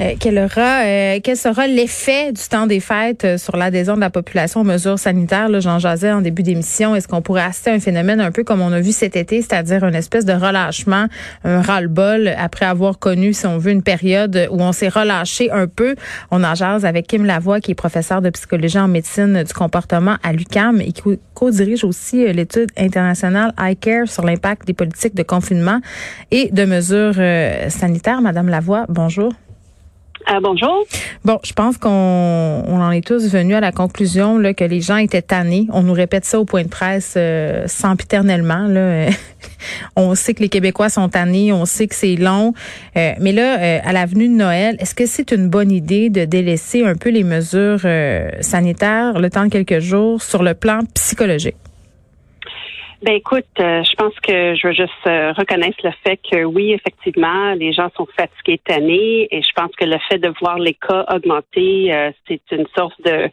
Euh, quel, aura, euh, quel sera l'effet du temps des fêtes euh, sur l'adhésion de la population aux mesures sanitaires? Là, j'en jasais en début d'émission. Est-ce qu'on pourrait assister à un phénomène un peu comme on a vu cet été, c'est-à-dire une espèce de relâchement, un ras-le-bol après avoir connu, si on veut, une période où on s'est relâché un peu? On en jase avec Kim Lavoie, qui est professeur de psychologie en médecine du comportement à l'UCAM et qui co-dirige aussi l'étude internationale iCare sur l'impact des politiques de confinement et de mesures sanitaires. Madame Lavoie, bonjour. Euh, bonjour. Bon, je pense qu'on on en est tous venus à la conclusion là, que les gens étaient tannés. On nous répète ça au point de presse euh, sempiternellement. Là. on sait que les Québécois sont tannés, on sait que c'est long. Euh, mais là, euh, à l'avenue de Noël, est-ce que c'est une bonne idée de délaisser un peu les mesures sanitaires le temps de quelques jours sur le plan psychologique? Ben écoute, euh, je pense que je veux juste euh, reconnaître le fait que oui, effectivement, les gens sont fatigués, tannés, et je pense que le fait de voir les cas augmenter, euh, c'est une source de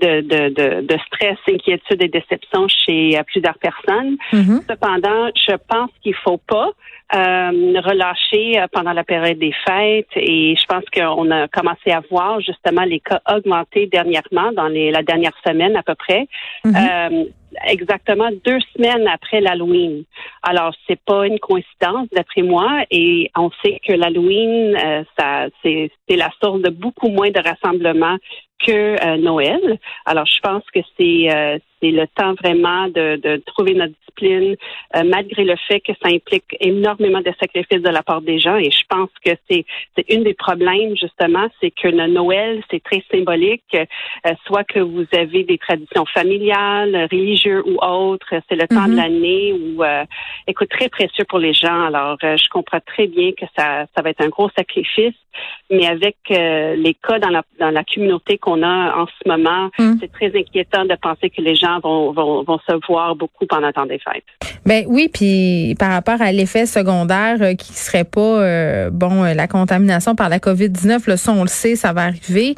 de, de, de, stress, inquiétude et déception chez plusieurs personnes. Mm-hmm. Cependant, je pense qu'il faut pas relâcher pendant la période des fêtes, et je pense qu'on a commencé à voir justement les cas augmenter dernièrement dans les, la dernière semaine à peu près. Mm-hmm exactement deux semaines après l'Halloween. Alors, c'est pas une coïncidence d'après moi, et on sait que l'Halloween, euh, ça, c'est, c'est la source de beaucoup moins de rassemblements que euh, Noël. Alors, je pense que c'est euh, c'est le temps vraiment de, de trouver notre discipline, euh, malgré le fait que ça implique énormément de sacrifices de la part des gens. Et je pense que c'est c'est une des problèmes justement, c'est que le Noël c'est très symbolique, soit que vous avez des traditions familiales, religieuses ou autres. C'est le temps de mm-hmm. l'année où, écoute, très précieux pour les gens. Alors, je comprends très bien que ça ça va être un gros sacrifice, mais avec les cas dans la dans la communauté qu'on a en ce moment, hmm. c'est très inquiétant de penser que les gens vont, vont, vont se voir beaucoup pendant le temps des fêtes. Ben oui, puis par rapport à l'effet secondaire euh, qui serait pas euh, bon euh, la contamination par la COVID-19, le ça on le sait, ça va arriver.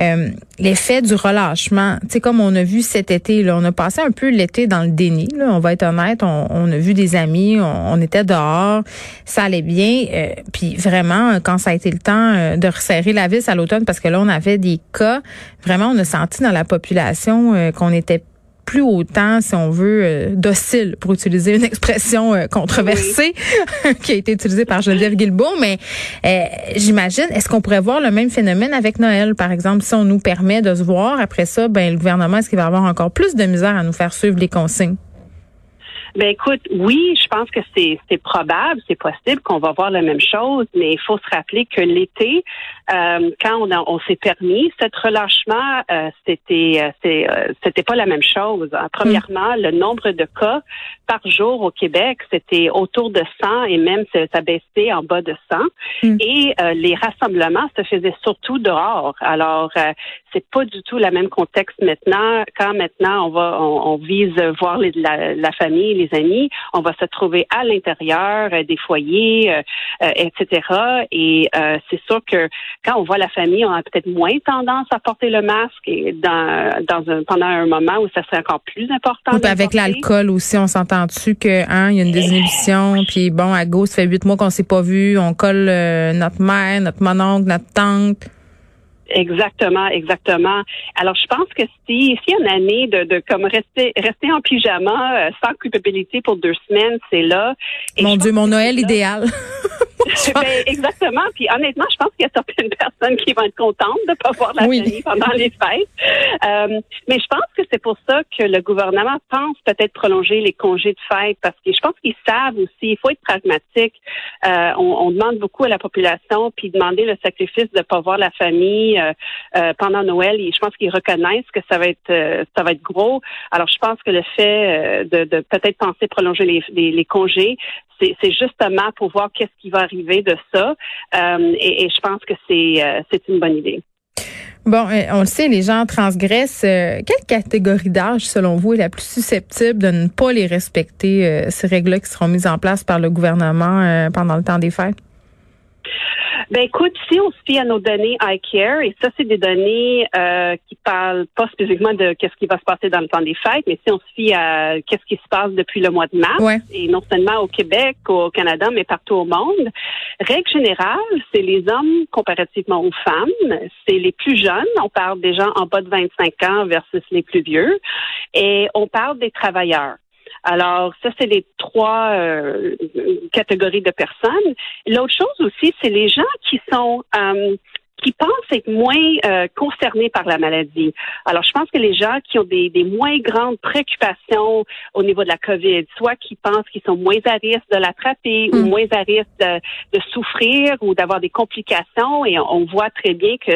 Euh, l'effet du relâchement. Tu comme on a vu cet été, là, on a passé un peu l'été dans le déni. On va être honnête, on, a vu des amis, on, était dehors, ça allait bien. Euh, puis vraiment, quand ça a été le temps euh, de resserrer la vis à l'automne, parce que là, on avait des cas, vraiment, on a senti dans la population qu'on était plus autant, si on veut, euh, docile, pour utiliser une expression euh, controversée qui a été utilisée par Geneviève Guilbeault. Mais euh, j'imagine, est-ce qu'on pourrait voir le même phénomène avec Noël, par exemple, si on nous permet de se voir après ça, ben le gouvernement, est-ce qu'il va avoir encore plus de misère à nous faire suivre les consignes? Ben écoute, oui, je pense que c'est c'est probable, c'est possible qu'on va voir la même chose, mais il faut se rappeler que l'été, euh, quand on, on s'est permis cet relâchement, euh, c'était euh, c'était pas la même chose. Premièrement, le nombre de cas par jour au Québec, c'était autour de 100 et même ça baissait en bas de 100. Mm. Et les rassemblements se faisaient surtout dehors. Alors c'est pas du tout le même contexte maintenant. Quand maintenant on va on, vise voir les, la, la famille, les amis, on va se trouver à l'intérieur euh, des foyers, euh, euh, etc. Et c'est sûr que quand on voit la famille, on a peut-être moins tendance à porter le masque et dans, dans un, pendant un moment où ça serait encore plus important. Oui, avec l'alcool aussi, on s'entend dessus que hein, il y a une désinhibition, puis bon, à gauche, ça fait huit mois qu'on s'est pas vu, on colle notre mère, notre mononcle, notre tante. Exactement, exactement. Alors, je pense que si, si une année de, de comme rester, rester en pyjama euh, sans culpabilité pour deux semaines, c'est là. mon Dieu, mon Noël idéal. ben, exactement. Puis honnêtement, je pense qu'il y a certaines personnes qui vont être contentes de pas voir la famille pendant les fêtes. Euh, mais je pense que c'est pour ça que le gouvernement pense peut-être prolonger les congés de fête parce que je pense qu'ils savent aussi. Il faut être pragmatique. Euh, on, on, demande beaucoup à la population, puis demander le sacrifice de pas voir la famille euh, euh, pendant Noël. Et je pense qu'ils reconnaissent que ça va être euh, ça va être gros. Alors je pense que le fait de, de peut-être penser prolonger les, les, les congés, c'est justement pour voir qu'est-ce qui va arriver de ça. Et, et, je pense que c'est c'est une bonne idée. Bon, on le sait, les gens transgressent. quelle catégorie d'âge, selon vous, est la plus susceptible de ne pas les respecter, ces règles-là qui seront mises en place par le gouvernement pendant le temps des fêtes? Ben écoute, si on se fie à nos données iCare, et ça c'est des données euh, qui parlent pas spécifiquement de qu'est-ce qui va se passer dans le temps des fêtes, mais si on se fie à qu'est-ce qui se passe depuis le mois de mars, et non seulement au Québec, au Canada, mais partout au monde, règle générale, c'est les hommes comparativement aux femmes, c'est les plus jeunes, on parle des gens en bas de 25 ans versus les plus vieux, et on parle des travailleurs. Alors, ça, c'est les trois euh, catégories de personnes. L'autre chose aussi, c'est les gens qui sont euh, qui pensent être moins euh, concernés par la maladie. Alors, je pense que les gens qui ont des, des, moins grandes préoccupations au niveau de la COVID, soit qui pensent qu'ils sont moins à risque de l'attraper ou hmm. moins à risque de, de souffrir ou d'avoir des complications, et on, voit très bien que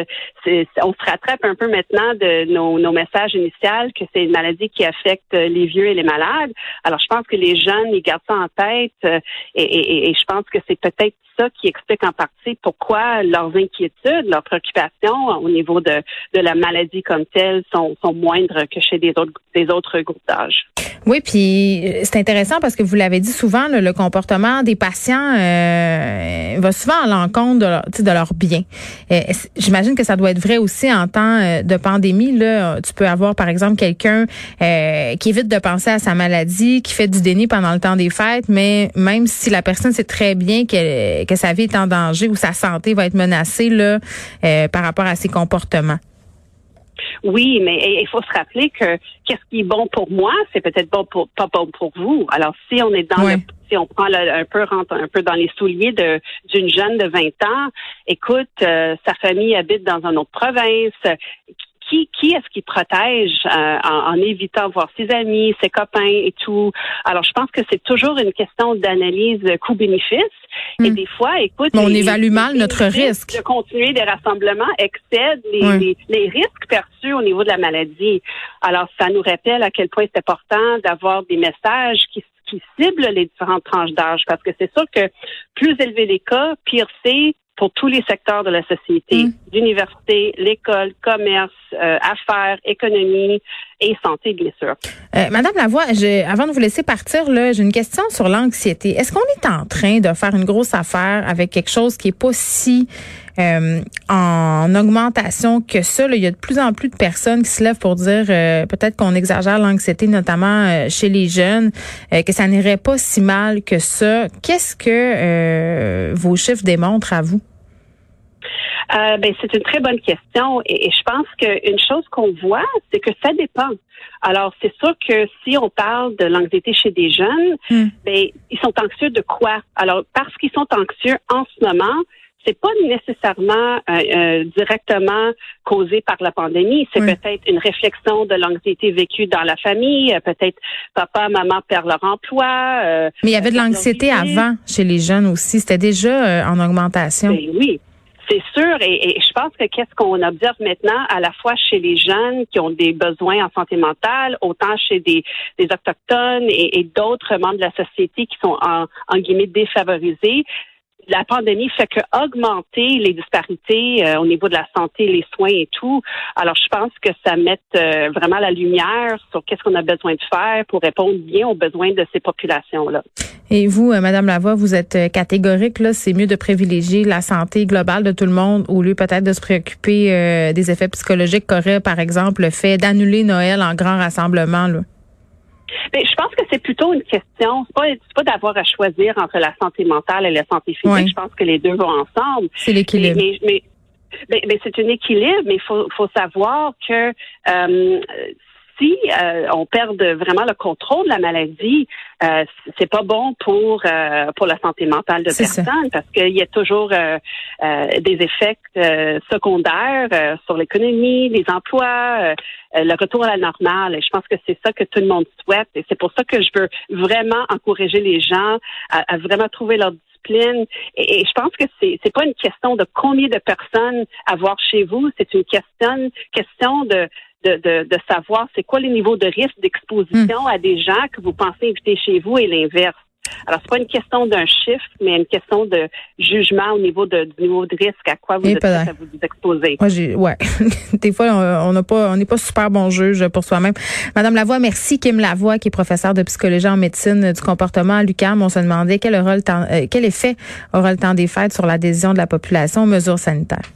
on se rattrape un peu maintenant de nos, nos messages initiaux que c'est une maladie qui affecte les vieux et les malades. Alors, je pense que les jeunes, ils gardent ça en tête euh, et, et, et je pense que c'est peut-être qui explique en partie pourquoi leurs inquiétudes, leurs préoccupations au niveau de, de la maladie comme telle sont, sont moindres que chez des autres, des autres groupes d'âge. Oui, puis euh, c'est intéressant parce que vous l'avez dit souvent, le, comportement des patients euh, va souvent à l'encontre de, leur, de leur bien. Euh, j'imagine que ça doit être vrai aussi en temps de pandémie. Là, tu peux avoir par exemple quelqu'un qui évite de penser à sa maladie, qui fait du déni pendant le temps des fêtes, mais même si la personne sait très bien que, que sa vie est en danger ou sa santé va être menacée là par rapport à ses comportements. Oui, mais il faut se rappeler que qu'est-ce qui est bon pour moi, c'est peut-être bon pour pas bon pour vous. Alors si on est dans le si on prend un peu rentre un peu dans les souliers de d'une jeune de 20 ans, écoute, euh, sa famille habite dans une autre province, qui, qui est-ce qui protège euh, en, évitant de voir ses amis, ses copains et tout? Alors, je pense que c'est toujours une question d'analyse coût-bénéfice. Et hmm. des fois, écoute, on évalue mal notre risque. De continuer des rassemblements excède les, les, risques perçus au niveau de la maladie. Alors, ça nous rappelle à quel point c'est important d'avoir des messages qui qui ciblent les différentes tranches d'âge parce que c'est sûr que plus élevé les cas, pire c'est pour tous les secteurs de la société, mm. l'université, l'école, commerce, euh, affaires, économie et santé, bien sûr. Euh, Madame Lavoie, avant de vous laisser partir, j'ai une question sur l'anxiété. Est-ce qu'on est en train de faire une grosse affaire avec quelque chose qui est pas si euh, en augmentation que ça? il y a de plus en plus de personnes qui se lèvent pour dire euh, peut-être qu'on exagère l'anxiété, notamment euh, chez les jeunes, que ça n'irait pas si mal que ça. Qu'est-ce que vos chiffres démontrent à vous? Ben, c'est une très bonne question et, je pense qu'une chose qu'on voit, c'est que ça dépend. Alors, c'est sûr que si on parle de l'anxiété chez des jeunes, hmm. ben, ils sont anxieux de quoi? Alors, parce qu'ils sont anxieux en ce moment, c'est pas nécessairement euh, euh, directement causé par la pandémie. C'est peut-être une réflexion de l'anxiété vécue dans la famille. Euh, peut-être papa, maman perdent leur emploi. Mais il y avait de l'anxiété avant chez les jeunes aussi. C'était déjà en augmentation. Ben oui. C'est sûr, et, je pense que qu'est-ce qu'on observe maintenant, à la fois chez les jeunes qui ont des besoins en santé mentale, autant chez des, autochtones et, d'autres membres de la société qui sont en, en guillemets défavorisés, la pandémie fait que augmenter les disparités euh, au niveau de la santé, les soins et tout. Alors, je pense que ça met euh, vraiment la lumière sur qu'est-ce qu'on a besoin de faire pour répondre bien aux besoins de ces populations-là. Et vous, euh, Madame Lavoie, vous êtes catégorique là, c'est mieux de privilégier la santé globale de tout le monde au lieu peut-être de se préoccuper des effets psychologiques qu'aurait, par exemple, le fait d'annuler Noël en grand rassemblement. Là. Mais je pense que c'est plutôt une question, c'est pas, pas d'avoir à choisir entre la santé mentale et la santé physique. Je pense que les deux vont ensemble. C'est l'équilibre. Mais, mais, c'est un équilibre, mais il faut, faut savoir que euh, si euh, on perd vraiment le contrôle de la maladie, euh, c'est pas bon pour euh, pour la santé mentale de personne parce qu'il y a toujours euh, des effets secondaires sur l'économie, les emplois, le retour à la normale. Et je pense que c'est ça que tout le monde souhaite. Et c'est pour ça que je veux vraiment encourager les gens à, vraiment trouver leur discipline. Et, je pense que c'est c'est pas une question de combien de personnes avoir chez vous. C'est une question question de de, de, de savoir c'est quoi les niveaux de risque d'exposition hmm. à des gens que vous pensez inviter chez vous et l'inverse. Alors, c'est pas une question d'un chiffre, mais une question de jugement au niveau de, du niveau de risque à quoi vous êtes prêt à vous exposer. Moi, j'ai, ouais. Des fois, on n'a pas, on n'est pas super bon juge pour soi-même. Madame Lavoie, merci. Kim Lavoie, qui est professeure de psychologie en médecine du comportement à l'UQAM. On se demandait quel, aura le temps, euh, quel effet aura le temps des fêtes sur l'adhésion de la population aux mesures sanitaires.